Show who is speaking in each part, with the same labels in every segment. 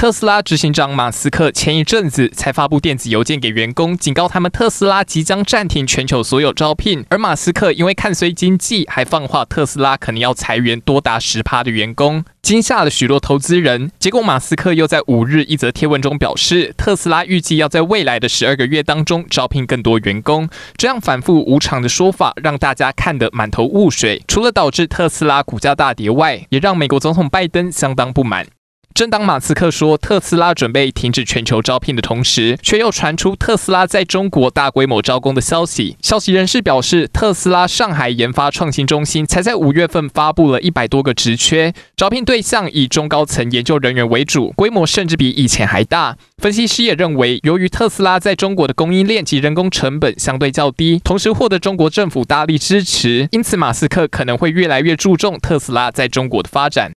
Speaker 1: 特斯拉执行长马斯克前一阵子才发布电子邮件给员工，警告他们特斯拉即将暂停全球所有招聘。而马斯克因为看衰经济，还放话特斯拉可能要裁员多达十趴的员工，惊吓了许多投资人。结果马斯克又在五日一则贴文中表示，特斯拉预计要在未来的十二个月当中招聘更多员工。这样反复无常的说法，让大家看得满头雾水。除了导致特斯拉股价大跌外，也让美国总统拜登相当不满。正当马斯克说特斯拉准备停止全球招聘的同时，却又传出特斯拉在中国大规模招工的消息。消息人士表示，特斯拉上海研发创新中心才在五月份发布了一百多个职缺，招聘对象以中高层研究人员为主，规模甚至比以前还大。分析师也认为，由于特斯拉在中国的供应链及人工成本相对较低，同时获得中国政府大力支持，因此马斯克可能会越来越注重特斯拉在中国的发展。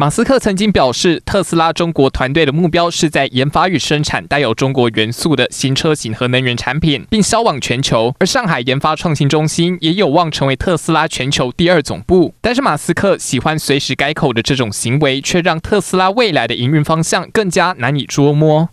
Speaker 1: 马斯克曾经表示，特斯拉中国团队的目标是在研发与生产带有中国元素的新车型和能源产品，并销往全球。而上海研发创新中心也有望成为特斯拉全球第二总部。但是，马斯克喜欢随时改口的这种行为，却让特斯拉未来的营运方向更加难以捉摸。